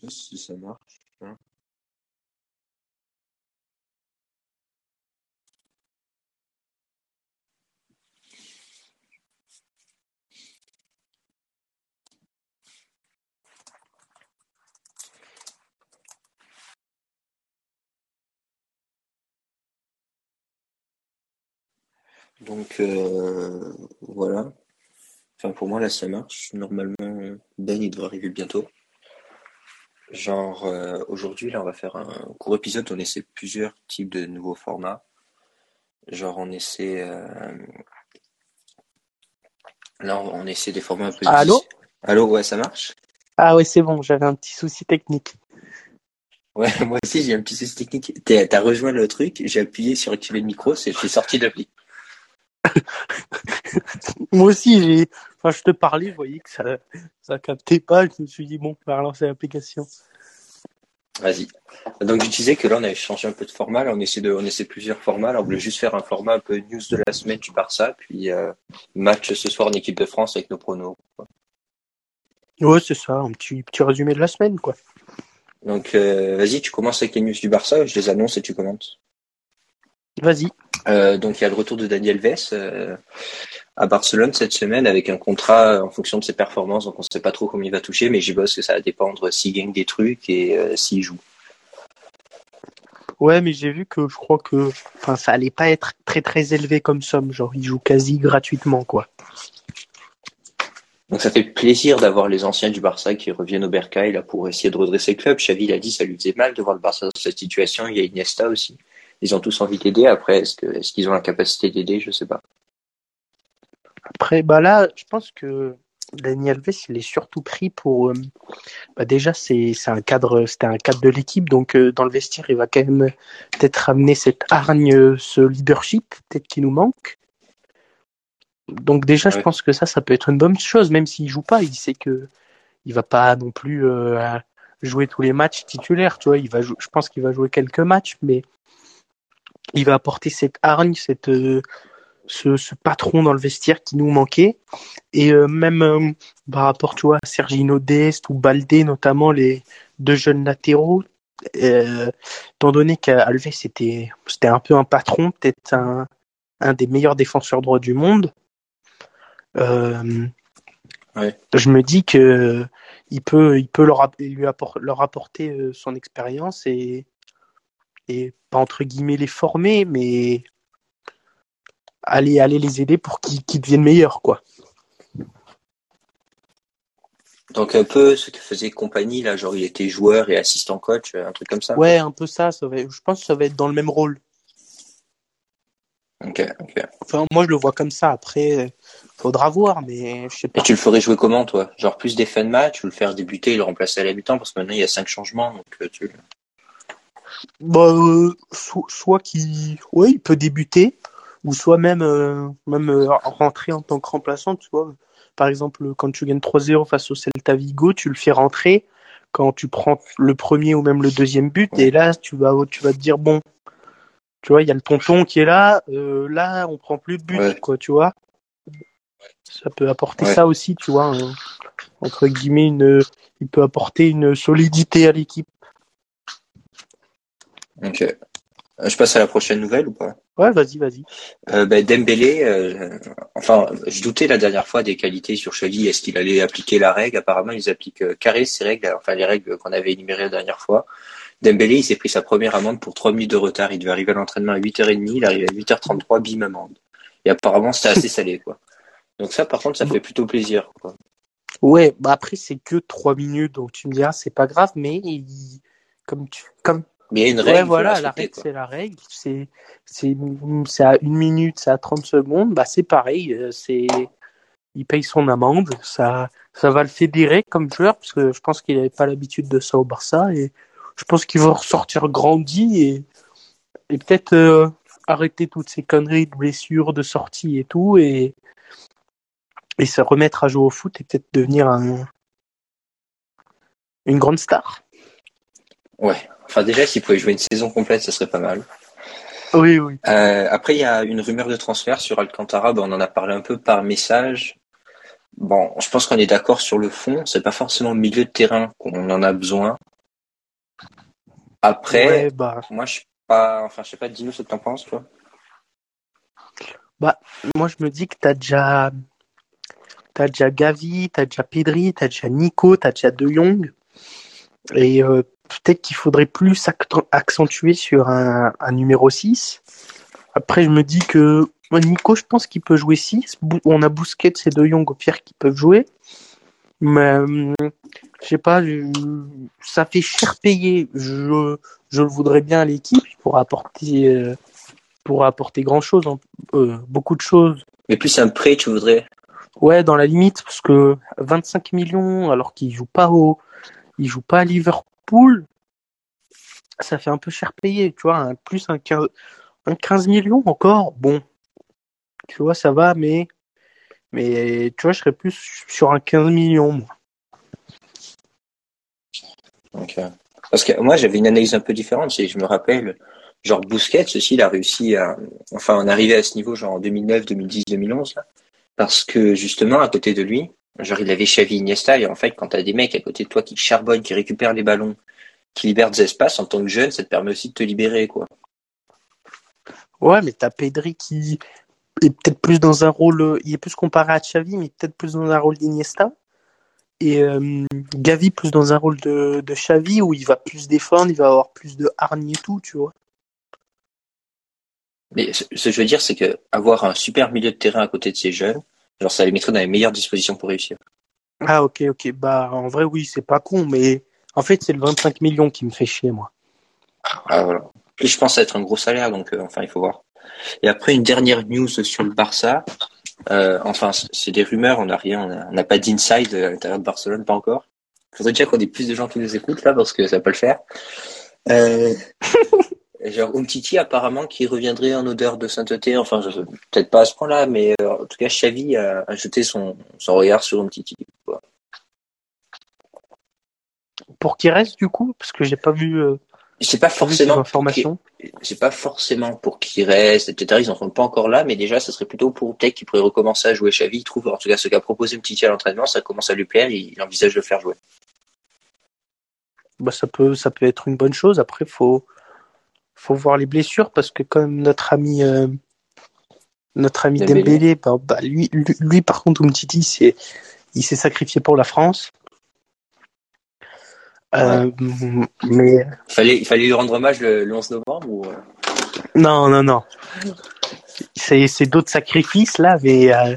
sais si ça marche. Donc euh, voilà. Enfin pour moi là ça marche. Normalement Ben il devrait arriver bientôt. Genre euh, aujourd'hui là on va faire un court épisode, on essaie plusieurs types de nouveaux formats. Genre on essaie euh, là on, on essaie des formats un peu Allô Allô ouais ça marche? Ah ouais, c'est bon, j'avais un petit souci technique. Ouais moi aussi j'ai un petit souci technique. T'as t'as rejoint le truc, j'ai appuyé sur activer le micro, c'est je suis sorti de l'appli. Moi aussi, j'ai, enfin, je te parlais, je voyais que ça, ça captait pas, je me suis dit, bon, on va relancer l'application. Vas-y. Donc je disais que là on avait changé un peu de format, là on essaie de on essaie plusieurs formats, là on voulait juste faire un format un peu news de la semaine du Barça, puis euh, match ce soir en équipe de France avec nos pronos. quoi. Ouais, c'est ça, un petit, petit résumé de la semaine, quoi. Donc euh, vas-y, tu commences avec les news du Barça, je les annonce et tu commentes. Vas-y. Euh, donc il y a le retour de Daniel Vess euh, à Barcelone cette semaine avec un contrat en fonction de ses performances, donc on sait pas trop combien il va toucher, mais j'y bosse que ça va dépendre s'il gagne des trucs et euh, s'il joue. Ouais, mais j'ai vu que je crois que, enfin, ça allait pas être très très élevé comme somme, genre, il joue quasi gratuitement, quoi. Donc ça fait plaisir d'avoir les anciens du Barça qui reviennent au Bercail là pour essayer de redresser le club. Xavi l'a dit, ça lui faisait mal de voir le Barça dans cette situation. Il y a Iniesta aussi. Ils ont tous envie d'aider. Après, est-ce que est-ce qu'ils ont la capacité d'aider? Je sais pas. Après, bah là, je pense que Daniel Alves, il est surtout pris pour. euh, bah déjà, c'est c'est un cadre, c'était un cadre de l'équipe, donc euh, dans le vestiaire, il va quand même peut-être ramener cette hargne, ce leadership, peut-être qui nous manque. Donc déjà, je pense que ça, ça peut être une bonne chose, même s'il joue pas, il sait que il va pas non plus euh, jouer tous les matchs titulaires, tu vois. Il va, je pense qu'il va jouer quelques matchs, mais il va apporter cette hargne, cette euh, ce, ce patron dans le vestiaire qui nous manquait. Et euh, même euh, par rapport, tu vois, à Sergino Dest ou Baldé, notamment les deux jeunes latéraux, euh, étant donné qu'Alves c'était c'était un peu un patron, peut-être un, un des meilleurs défenseurs droits du monde, euh, Ouais. je me dis que il peut, il peut leur, lui leur apporter euh, son expérience et, et pas entre guillemets les former, mais aller, aller les aider pour qu'ils deviennent meilleurs, quoi. Donc un peu ce que faisait compagnie là, genre il était joueur et assistant coach, un truc comme ça. Ouais, un peu ça, ça va, je pense que ça va être dans le même rôle. Ok, ok. Enfin, moi, je le vois comme ça. Après, faudra voir, mais je sais Et pas. tu le ferais jouer comment toi? Genre plus des fins de match, ou le faire débuter et le remplacer à mi-temps parce que maintenant il y a cinq changements. Donc euh, tu. Bah, euh, so- soit qu'il, ouais, il peut débuter, ou soit même, euh, même euh, rentrer en tant que remplaçant, tu vois. Par exemple, quand tu gagnes 3-0 face au Celta Vigo, tu le fais rentrer quand tu prends le premier ou même le deuxième but, et là, tu vas, tu vas te dire, bon, tu vois, il y a le tonton qui est là, euh, là, on prend plus de but, Ouais. quoi, tu vois. Ça peut apporter Ouais. ça aussi, tu vois, un- entre guillemets, une, il peut apporter une solidité à l'équipe. Ok. Euh, Je passe à la prochaine nouvelle ou pas? Ouais, vas-y, vas-y. Euh, ben, Dembélé, euh, enfin, je doutais la dernière fois des qualités sur Xavi. Est-ce qu'il allait appliquer la règle? Apparemment, ils appliquent euh, carré ces règles, enfin les règles qu'on avait énumérées la dernière fois. Dembélé, il s'est pris sa première amende pour 3 minutes de retard. Il devait arriver à l'entraînement à 8h30, il arrive à 8h33, bim amende. Et apparemment, c'était assez salé, quoi. Donc ça, par contre, ça fait plutôt plaisir. Quoi. Ouais, bah après, c'est que trois minutes, donc tu me diras, c'est pas grave, mais il- comme tu, comme, Mais il y a une ouais, règle. faut voilà, la règle, c'est la règle, c'est, c'est, c'est à une minute, c'est à 30 secondes, bah c'est pareil, euh, c'est, il paye son amende, ça, ça va le fédérer comme joueur, parce que je pense qu'il avait pas l'habitude de ça au Barça, et je pense qu'il va ressortir grandi et, et peut-être euh, arrêter toutes ces conneries de blessures, de sorties et tout, et, et se remettre à jouer au foot et peut-être devenir un, une grande star. Ouais. Enfin, déjà, s'il pouvait jouer une saison complète, ça serait pas mal. Oui, oui. Euh, après, il y a une rumeur de transfert sur Alcantara. On en a parlé un peu par message. Bon, je pense qu'on est d'accord sur le fond. C'est pas forcément le milieu de terrain qu'on en a besoin. Après, Ouais, bah, moi, je suis pas, enfin, je sais pas, dis-nous ce que t'en penses, toi? moi, je me dis que t'as déjà, t'as déjà Gavi, t'as déjà Pedri, t'as déjà Nico, t'as déjà De Jong. Et euh, peut-être qu'il faudrait plus acc- accentuer sur un, un numéro 6. Après, je me dis que Nico, je pense qu'il peut jouer 6. Bou- On a Busquets et De Jong au pire qui peuvent jouer. Mais euh, je sais pas, ça fait cher payer. Je, je le voudrais bien à l'équipe pour apporter, euh, pour apporter grand chose, beaucoup de choses. Mais plus un prêt, tu voudrais? Ouais, dans la limite, parce que 25 millions, alors qu'il joue pas au, il joue pas à Liverpool, ça fait un peu cher payé, tu vois, un, plus un 15, un 15 millions encore, bon, tu vois, ça va, mais, mais, tu vois, je serais plus sur un 15 millions, moi. Parce que moi, j'avais une analyse un peu différente. c'est- Je me rappelle, genre Busquets aussi, il a réussi à, enfin, en arriver à ce niveau, genre en 2009, 2010, 2011, là, parce que justement, à côté de lui, genre, il avait Xavi, Iniesta, et en fait, quand t'as des mecs à côté de toi qui charbonnent, qui récupèrent les ballons, qui libèrent des espaces, en tant que jeune, ça te permet aussi de te libérer, quoi. Ouais, mais t'as Pedri qui est peut-être plus dans un rôle, euh, il est plus comparé à Xavi, mais peut-être plus dans un rôle d'Iniesta. Et euh, Gavi plus dans un rôle de, de Xavi où il va plus défendre, il va avoir plus de hargne et tout, tu vois. Mais ce ce que je veux dire, c'est que avoir un super milieu de terrain à côté de ces jeunes, genre, ça les mettrait dans les meilleures dispositions pour réussir. Ah ok, ok. Bah en vrai oui, c'est pas con, mais en fait c'est le 25 millions qui me fait chier moi. Ah, voilà. Puis je pense à être un gros salaire, donc euh, enfin il faut voir. Et après une dernière news sur le Barça. Euh, enfin c'est des rumeurs, on n'a rien, on n'a pas d'inside à l'intérieur de Barcelone, pas encore. Faudrait déjà qu'on ait plus de gens qui nous écoutent là parce que ça va pas le faire. Euh, genre Umtiti apparemment qui reviendrait en odeur de sainteté. Enfin peut-être pas à ce point-là, mais euh, en tout cas Xavi a, a jeté son, son regard sur Umtiti. quoi. Pour qu'il reste du coup, parce que j'ai pas vu, euh, C'est pas forcément c'est pas forcément pour qu'il reste, etc. Ils en sont pas encore là, mais déjà, ça serait plutôt pour peut-être qu'il pourrait recommencer à jouer Xavi. Il trouve, en tout cas, ce qu'a proposé Mtiti à l'entraînement, ça commence à lui plaire, il, il envisage de le faire jouer. Bah ça peut, ça peut être une bonne chose. Après faut, faut voir les blessures parce que comme notre ami, euh, notre ami Dembélé. Dembélé, bah, bah, lui, lui, lui, par contre Umtiti c'est, il s'est sacrifié pour la France. Euh, mais Il fallait, il fallait lui rendre hommage le, le 11 novembre ou, euh, Non, non, non. C'est, c'est d'autres sacrifices là, mais euh,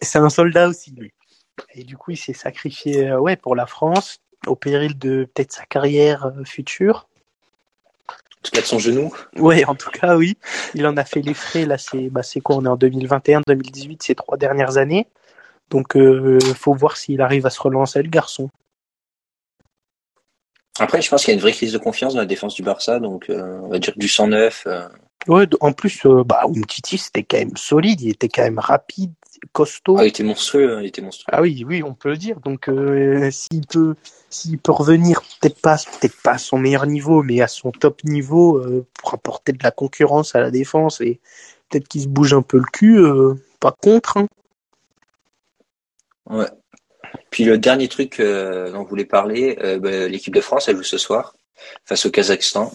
c'est un soldat aussi lui. Et du coup, il s'est sacrifié, euh, ouais, pour la France, au péril de peut-être sa carrière future. De son genou. Ouais, en tout cas, oui. Il en a fait les frais. Là, c'est, bah, quoi On est en 2021, 2018, ces trois dernières années. Donc, euh, faut voir s'il arrive à se relancer, le garçon. Après, je pense qu'il y a une vraie crise de confiance dans la défense du Barça, donc euh, on va dire du 109. euh, Ouais, en plus, euh, bah, Umtiti, c'était quand même solide. Il était quand même rapide, costaud. Ah, il était monstrueux, hein, il était monstrueux. Ah oui, oui, on peut le dire. Donc, euh, s'il peut, s'il peut revenir, peut-être pas, peut-être pas à son meilleur niveau, mais à son top niveau, euh, pour apporter de la concurrence à la défense et peut-être qu'il se bouge un peu le cul, euh, pas contre. Hein. Ouais. Puis le dernier truc dont on voulait parler, bah, l'équipe de France, elle joue ce soir face au Kazakhstan.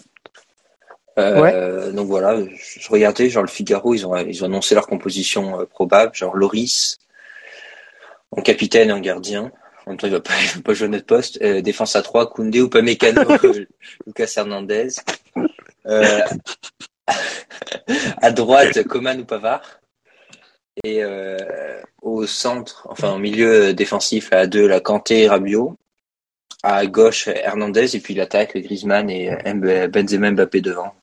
Euh, Donc voilà, je, regardais, genre le Figaro, ils ont ils ont annoncé leur composition euh, probable, genre Loris en capitaine et en gardien. En même temps, il va pas, il va pas jouer à notre poste. Euh, défense à 3, Koundé ou Pamecano, Lucas Hernandez. À droite, Coman ou Pavard. Et au centre, enfin au milieu défensif, à deux, la Kanté et Rabiot. À gauche, Hernandez. Et puis l'attaque, Griezmann et Benzema Mbappé devant.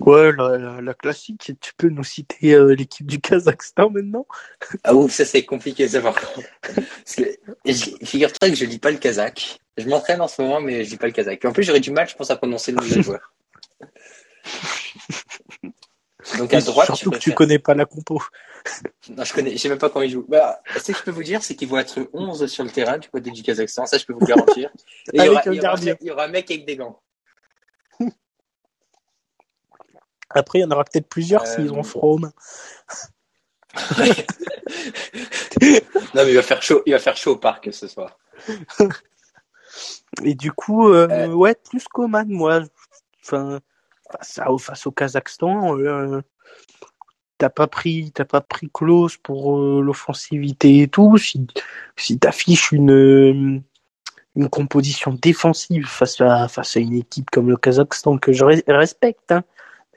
Ouais, la, la, la classique. Tu peux nous citer euh, l'équipe du Kazakhstan maintenant? Ah ouf, ça c'est compliqué ça par contre. Figure-toi que je lis pas le kazakh. Je m'entraîne en ce moment, mais je lis pas le kazakh. Et en plus, j'aurais du mal, je pense, à prononcer le nom des joueurs. Donc à droite, Surtout que tu connais pas la compo. Non, je connais, je sais même pas quand ils jouent. Bah, ce que je peux vous dire, c'est qu'ils vont être 11 sur le terrain du côté du Kazakhstan, ça je peux vous le garantir. Et il y aura- un il y aura gardien. mec- Il y aura un mec avec des gants. Après, il y en aura peut-être plusieurs Euh, s'ils ont froid aux mains. Non, mais il va faire chaud, il va faire chaud au parc ce soir. Et du coup, euh, ouais, plus Coman, moi. Enfin, face, à, face au Kazakhstan, euh, t'as pas pris, t'as pas pris close pour euh, l'offensivité et tout. Si, si t'affiches une une composition défensive face à face à une équipe comme le Kazakhstan que je respecte, hein,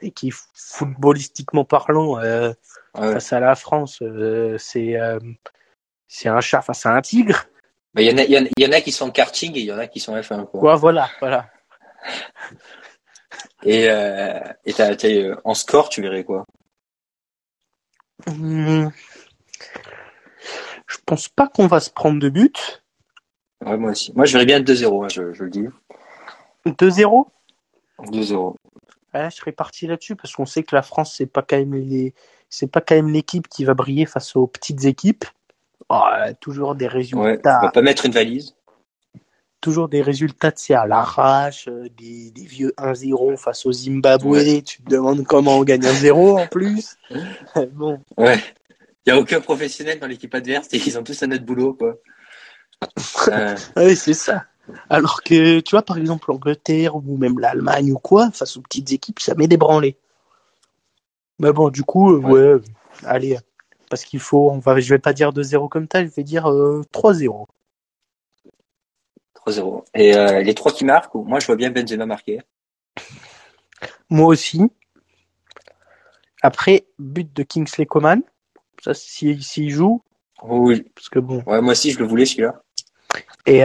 et qui footballistiquement parlant euh, face à la France, euh, c'est c'est un chat face à un tigre. Il y, en a, y, y en a qui sont karting et il y en a qui sont F1. Quoi. Ouais, voilà, voilà. Et, euh, et t'as, t'as, en score, tu verrais quoi? Hum, Je pense pas qu'on va se prendre de but. Ouais, moi aussi. Moi, je verrais bien 2-0, hein, je, je, le dis. 2-0 2-0. Je serais parti là-dessus parce qu'on sait que la France, c'est pas quand même les... c'est pas quand même l'équipe qui va briller face aux petites équipes. Oh, toujours des résultats. Ouais, on va pas mettre une valise. Toujours des résultats, c'est à l'arrache, euh, des, des vieux 1-0 face au Zimbabwe. Ouais. Tu te demandes comment on gagne un 0 en plus. bon. Ouais. Il y a aucun professionnel dans l'équipe adverse et ils ont tous un autre boulot, quoi. Euh... oui, c'est ça. Alors que, tu vois, par exemple, l'Angleterre ou même l'Allemagne ou quoi, face aux petites équipes, ça met des branlés. Mais bon, du coup, euh, ouais, ouais allez, parce qu'il faut, on va, je vais pas dire 2-0 comme ça, je vais dire euh, 3-0. 3-0. Et euh, les trois qui marquent, moi je vois bien Benzema marquer. Moi aussi. Après, but de Kingsley Coman. Ça, s'il si, si joue. oui. Parce que bon. Ouais, moi aussi, je le voulais celui-là. Et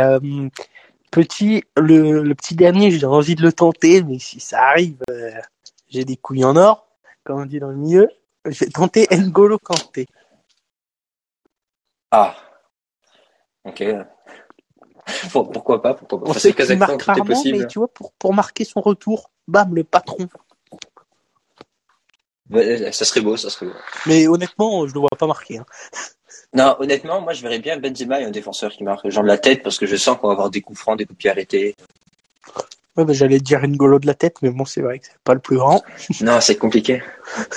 petit, le, le, petit dernier, j'ai envie de le tenter, mais si ça arrive, euh, j'ai des couilles en or, comme on dit dans le milieu. J'ai tenté N'Golo Kanté. Ah. Ok. pourquoi pas Pourquoi pas On sait qu'il marque rarement, possible. mais tu vois, pour, pour marquer son retour, bam, le patron. Ça serait beau, ça serait beau. Mais honnêtement, je ne le vois pas marquer. Hein. Non, honnêtement, moi je verrais bien Benzema et un défenseur qui marque, genre de la tête, parce que je sens qu'on va avoir des coups francs, des coups de pied arrêtés. Ouais, bah, j'allais dire N'Golo de la tête, mais bon, c'est vrai que c'est pas le plus grand. Non, c'est compliqué.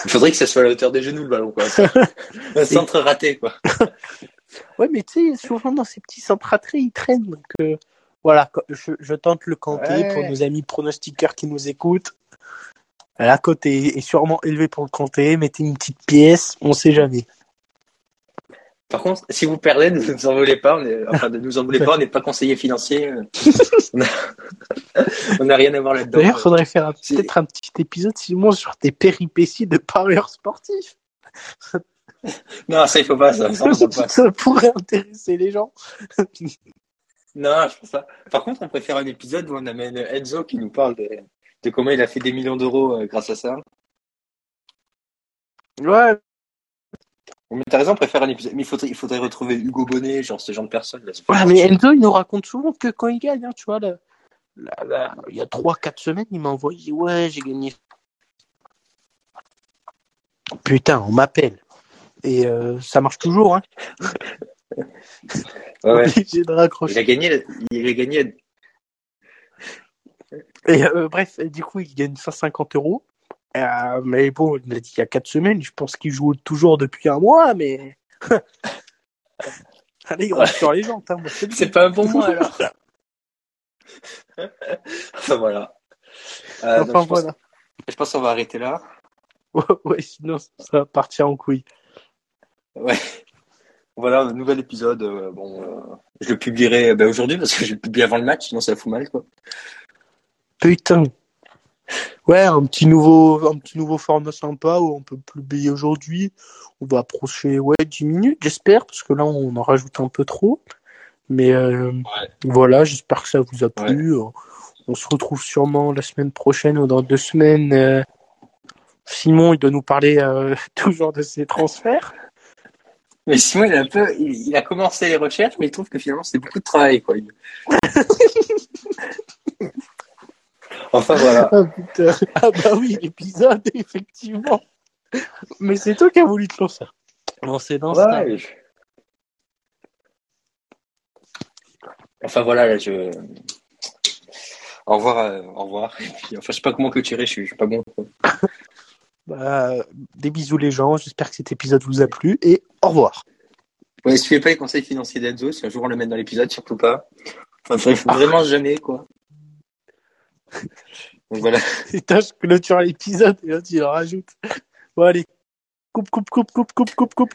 Il faudrait que ça soit à la hauteur des genoux, le ballon, quoi. Un centre raté, quoi. ouais, mais tu sais, souvent dans ces petits centres ratés, ils traînent. Donc, euh, voilà, je, je, tente le canté ouais. pour nos amis pronostiqueurs qui nous écoutent. La cote est, sûrement élevée pour le canté. Mettez une petite pièce, on sait jamais. Par contre, si vous perdez, ne nous en voulez pas. On est, enfin, ne nous en voulez pas. On n'est pas conseiller financier. on n'a rien à voir là-dedans. D'ailleurs, faudrait faire peut-être un petit épisode, sur tes péripéties de parieur sportif. non, ça, il faut pas. Ça, ça, pas. ça pourrait intéresser les gens. non, je pense pas. Par contre, on préfère un épisode où on amène Enzo qui nous parle de, de comment il a fait des millions d'euros euh, grâce à ça. Ouais, mais t'as raison, on préfère un épisode. Mais il faudrait, il faudrait retrouver Hugo Bonnet, genre ce genre de personne. Là, ouais, mais Enzo, il nous raconte souvent que quand il gagne, hein, tu vois, là, là, là, il y a 3-4 semaines, il m'a envoyé Ouais, j'ai gagné. Putain, on m'appelle. Et euh, ça marche toujours, hein. ouais, ouais. de raccrocher. Il a gagné. Il a gagné. Et euh, bref, du coup, il gagne 150 euros. Euh, mais bon, il l'a dit il y a 4 semaines, je pense qu'il joue toujours depuis un mois, mais. Allez, il ouais. sur les gens. Hein, c'est pas un bon mois alors. enfin voilà. Euh, enfin je voilà. Pense, je pense qu'on va arrêter là. Ouais, ouais, sinon ça va partir en couille. Ouais. Voilà, un nouvel épisode. Euh, bon, euh, je le publierai ben, aujourd'hui parce que je le publie avant le match, sinon ça fout mal quoi. Putain. Ouais, un petit nouveau, un petit nouveau format sympa où on peut publier aujourd'hui. On va approcher, ouais, 10 minutes, j'espère, parce que là, on en rajoute un peu trop. Mais euh, ouais. voilà, j'espère que ça vous a plu. Ouais. On se retrouve sûrement la semaine prochaine ou dans deux semaines. Euh, Simon, il doit nous parler euh, toujours de ses transferts. Mais Simon, il a un peu, il, il, a commencé les recherches, mais il trouve que finalement, c'est beaucoup de travail, quoi. Enfin voilà. Ah, putain. ah bah oui, l'épisode, effectivement. Mais c'est toi qui as voulu te lancer. Bon, c'est dans ouais, je... Enfin voilà, là, je. Au revoir, euh, au revoir. Et puis, enfin, je sais pas comment clôturer, je suis, je suis pas bon. Bah, des bisous les gens, j'espère que cet épisode vous a plu et au revoir. Ouais, suivez pas les conseils financiers d'Enzo, si un jour on le met dans l'épisode, surtout pas. Enfin, vraiment jamais, quoi. Donc voilà. Putain, je clôture l'épisode et là, tu le rajoutes. Bon, allez. Coupe, coupe, coupe, coupe, coupe, coupe, coupe, coupe.